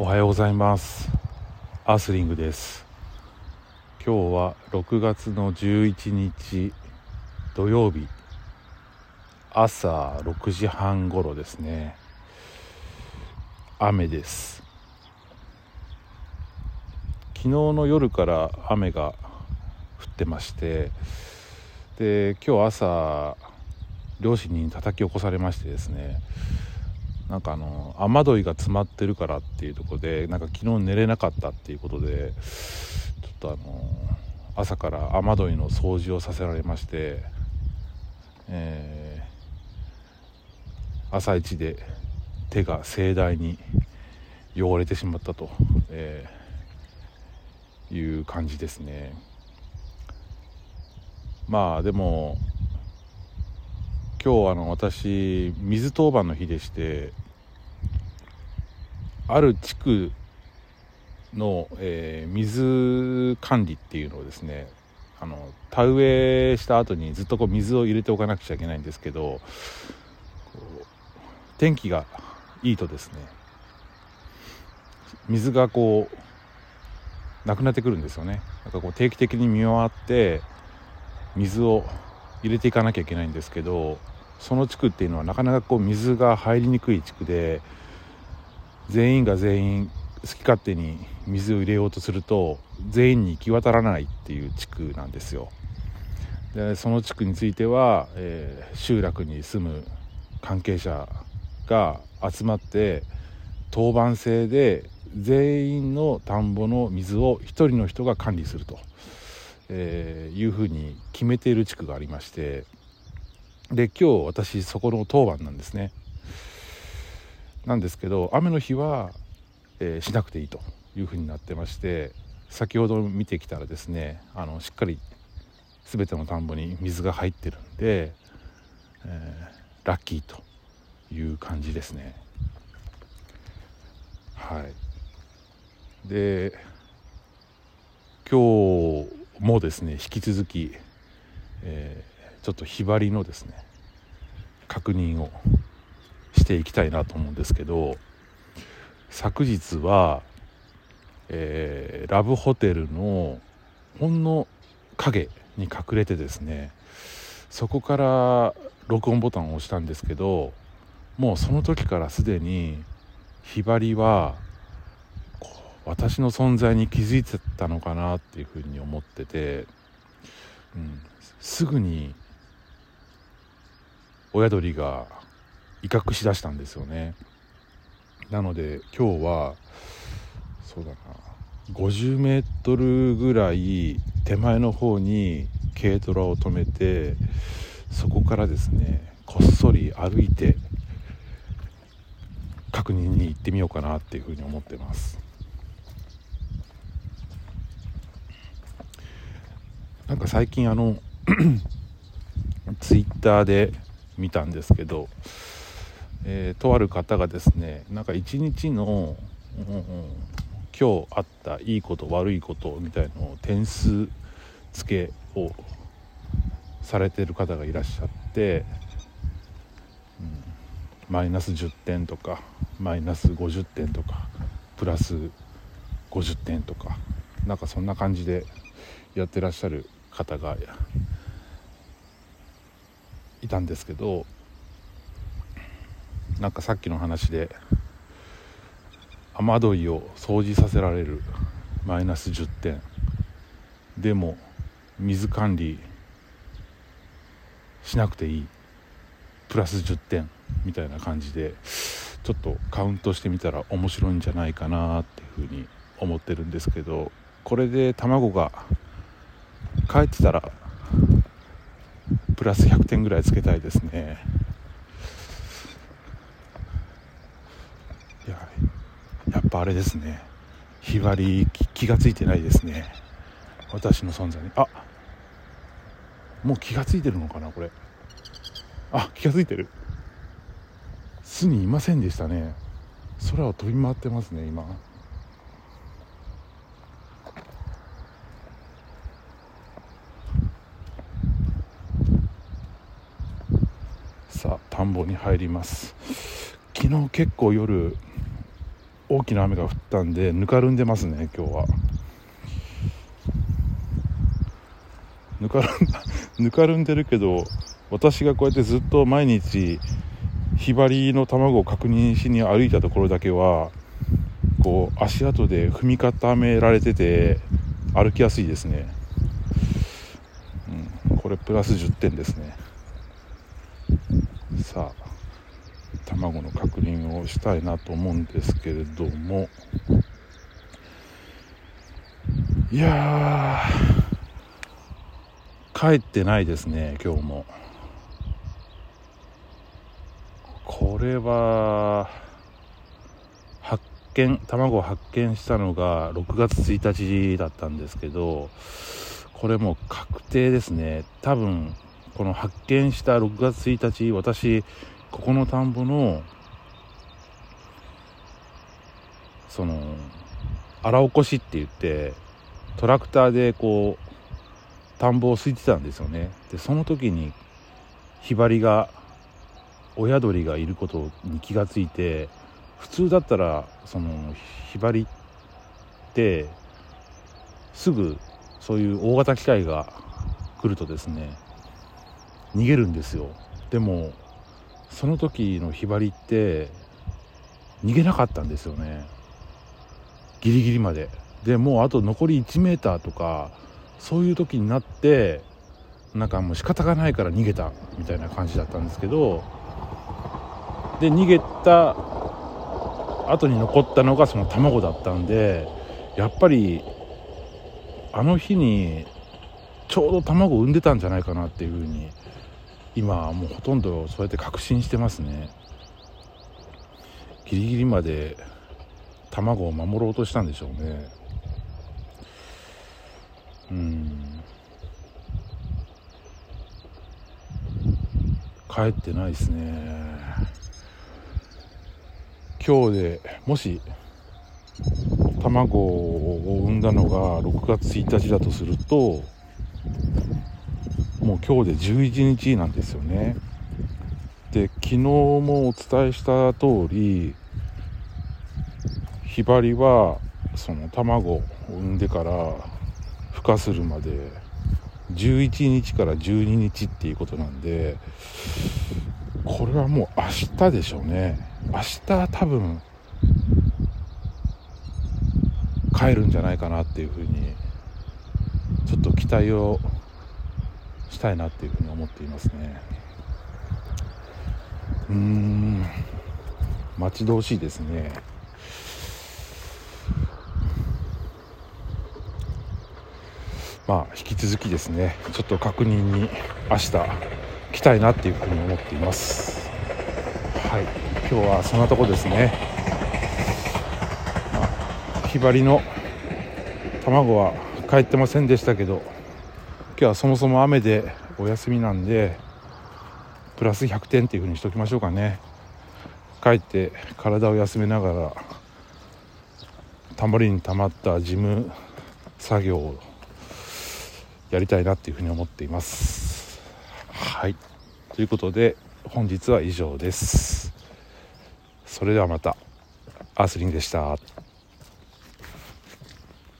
おはようございます。アースリングです。今日は6月の11日土曜日。朝6時半頃ですね。雨です。昨日の夜から雨が降ってましてで今日朝両親に叩き起こされましてですね。なんかあの雨どいが詰まってるからっていうところでなんか昨日寝れなかったっていうことでちょっとあの朝から雨どいの掃除をさせられまして、えー、朝一で手が盛大に汚れてしまったと、えー、いう感じですね。まあでも今日あの私水当番の日でしてある地区の、えー、水管理っていうのをですねあの田植えした後にずっとこう水を入れておかなくちゃいけないんですけど天気がいいとですね水がこうなくなってくるんですよね。なんかこう定期的に見回って水を入れていかなきゃいけないんですけどその地区っていうのはなかなかこう水が入りにくい地区で全員が全員好き勝手に水を入れようとすると全員に行き渡らないっていう地区なんですよ。でその地区については、えー、集落に住む関係者が集まって当番制で全員の田んぼの水を1人の人が管理すると、えー、いうふうに決めている地区がありましてで今日私そこの当番なんですね。なんですけど雨の日は、えー、しなくていいというふうになってまして先ほど見てきたらですねあのしっかり全ての田んぼに水が入ってるんで、えー、ラッキーという感じですね。はい。で今日もですね引き続き、えーちょっとひばりのですね確認をしていきたいなと思うんですけど昨日は、えー、ラブホテルのほんの影に隠れてですねそこから録音ボタンを押したんですけどもうその時からすでにひばりは私の存在に気づいてたのかなっていうふうに思ってて、うん、すぐに親鳥が威嚇しだしたんですよね。なので今日はそうだな50メートルぐらい手前の方に軽トラを止めてそこからですねこっそり歩いて確認に行ってみようかなっていうふうに思ってます。なんか最近あのツイッターで見たんですけど、えー、とある方がですねなんか一日の、うんうん、今日あったいいこと悪いことみたいのを点数付けをされてる方がいらっしゃって、うん、マイナス10点とかマイナス50点とかプラス50点とかなんかそんな感じでやってらっしゃる方がいたんですけどなんかさっきの話で雨どいを掃除させられるマイナス10点でも水管理しなくていい。プラス10点みたいな感じでちょっとカウントしてみたら面白いんじゃないかなっていうふうに思ってるんですけどこれで卵が帰ってたらプラス100点ぐらいつけたいですね。いややっぱあれですね。日割り気が付いてないですね。私の存在に。あもう気が付いてるのかなこれ。あ気が付いてる。巣にいませんでしたね。空を飛び回ってますね今。田んぼに入ります。昨日結構夜大きな雨が降ったんでぬかるんでますね今日は。ぬかるん ぬかるんでるけど私がこうやってずっと毎日ひばりの卵を確認しに歩いたところだけはこう足跡で踏み固められてて歩きやすいですね、うん、これプラス10点ですね。さあ卵の確認をしたいなと思うんですけれども。いや帰ってないですね今日も。これは発見卵を発見したのが6月1日だったんですけどこれもう確定ですね。多分この発見した6月1日私ここの田んぼのその荒起こしって言ってトラクターでこう田んぼをすいてたんですよね。でその時にひばりが親鳥がいることに気がついて普通だったらそのひばりってすぐそういう大型機械が来るとですね逃げるんですよ。でもその時のひばりって逃げなかったんですよね。ギリギリまで。でもうあと残り1メーターとかそういう時になってなんかもう仕方がないから逃げたみたいな感じだったんですけどで逃げた後に残ったのがその卵だったんでやっぱりあの日にちょうど卵を産んでたんじゃないかなっていうふうに今はもうほとんどそうやって確信してますね。ギリギリまで卵を守ろうとしたんでしょうね。うん。帰ってないですね。今日でもし卵を産んだのが6月1日だとするともう今日で11日なんですよね。で昨日もお伝えした通りひばりはその卵を産んでから孵化するまで11日から12日っていうことなんでこれはもう明日でしょうね。明日多分帰るんじゃないかなっていうふうにちょっと期待をしたいなっていうふうに思っていますね。うーん。待ち遠しいですね。まあ引き続きですね。ちょっと確認に明日来たいなっていうふうに思っています。はい。今日はそんなとこですね、まあ、ひばりの卵は帰ってませんでしたけど今日はそもそも雨でお休みなんでプラス100点っていう風にしときましょうかね。帰って体を休めながらたまりに溜まった事務作業をやりたいなっていうふうに思っています。はい。ということで本日は以上です。それではまた。アースリンでした。